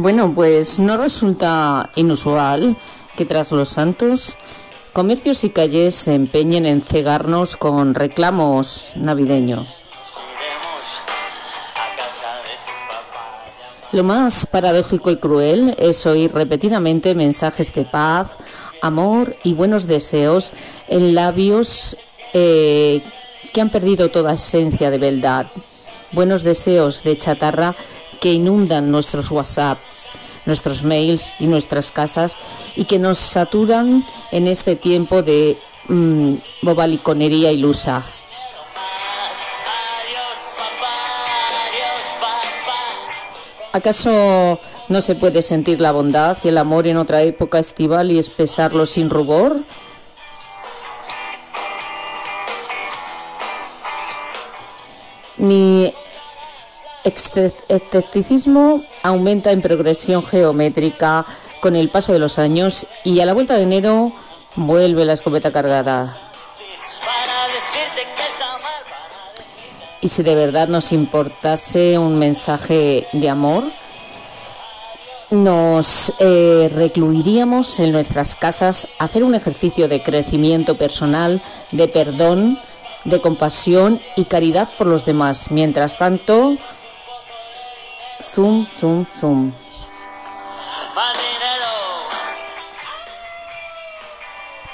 Bueno, pues no resulta inusual que tras los santos comercios y calles se empeñen en cegarnos con reclamos navideños. Lo más paradójico y cruel es oír repetidamente mensajes de paz, amor y buenos deseos en labios eh, que han perdido toda esencia de beldad. Buenos deseos de chatarra que inundan nuestros WhatsApps, nuestros mails y nuestras casas y que nos saturan en este tiempo de mmm, bobaliconería ilusa. ¿Acaso no se puede sentir la bondad y el amor en otra época estival y expresarlo sin rubor? Mi escepticismo aumenta en progresión geométrica con el paso de los años y a la vuelta de enero vuelve la escopeta cargada. Y si de verdad nos importase un mensaje de amor, nos eh, recluiríamos en nuestras casas a hacer un ejercicio de crecimiento personal, de perdón, de compasión y caridad por los demás. Mientras tanto, zoom zoom zoom。